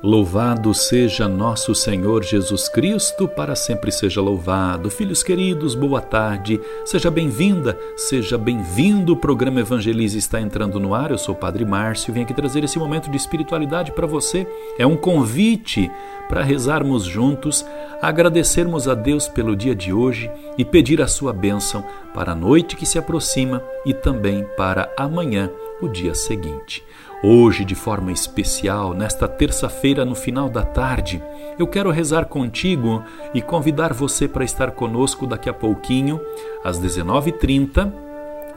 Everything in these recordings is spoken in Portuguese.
Louvado seja nosso Senhor Jesus Cristo, para sempre seja louvado. Filhos queridos, boa tarde. Seja bem-vinda, seja bem-vindo. O programa Evangelize está entrando no ar. Eu sou o Padre Márcio e vim aqui trazer esse momento de espiritualidade para você. É um convite para rezarmos juntos, agradecermos a Deus pelo dia de hoje e pedir a sua bênção para a noite que se aproxima e também para amanhã, o dia seguinte. Hoje, de forma especial, nesta terça-feira, no final da tarde, eu quero rezar contigo e convidar você para estar conosco daqui a pouquinho, às 19h30,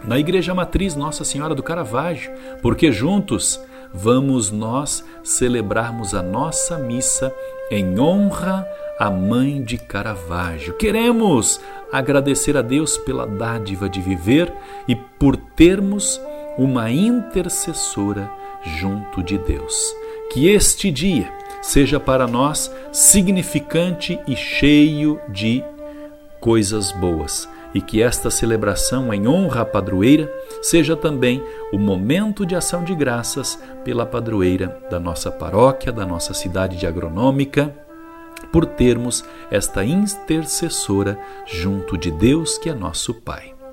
na Igreja Matriz Nossa Senhora do Caravaggio, porque juntos vamos nós celebrarmos a nossa missa em honra à Mãe de Caravaggio. Queremos agradecer a Deus pela dádiva de viver e por termos uma intercessora junto de Deus. Que este dia seja para nós significante e cheio de coisas boas. E que esta celebração em honra à padroeira seja também o momento de ação de graças pela padroeira da nossa paróquia, da nossa cidade de agronômica, por termos esta intercessora junto de Deus, que é nosso Pai.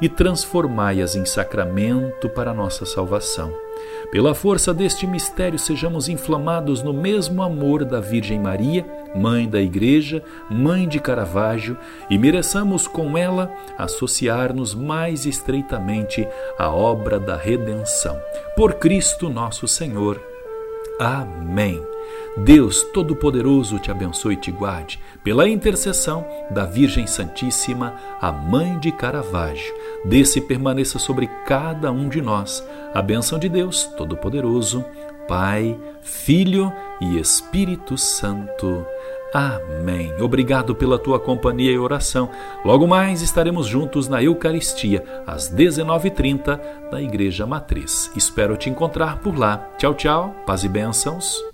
e transformai-as em sacramento para a nossa salvação. Pela força deste mistério, sejamos inflamados no mesmo amor da Virgem Maria, Mãe da Igreja, Mãe de Caravaggio, e mereçamos com ela associar-nos mais estreitamente à obra da redenção. Por Cristo nosso Senhor. Amém. Deus Todo-Poderoso te abençoe e te guarde, pela intercessão da Virgem Santíssima, a Mãe de Caravaggio. Desce e permaneça sobre cada um de nós a benção de Deus Todo-Poderoso, Pai, Filho e Espírito Santo. Amém. Obrigado pela tua companhia e oração. Logo mais estaremos juntos na Eucaristia, às 19h30, na Igreja Matriz. Espero te encontrar por lá. Tchau, tchau. Paz e bênçãos.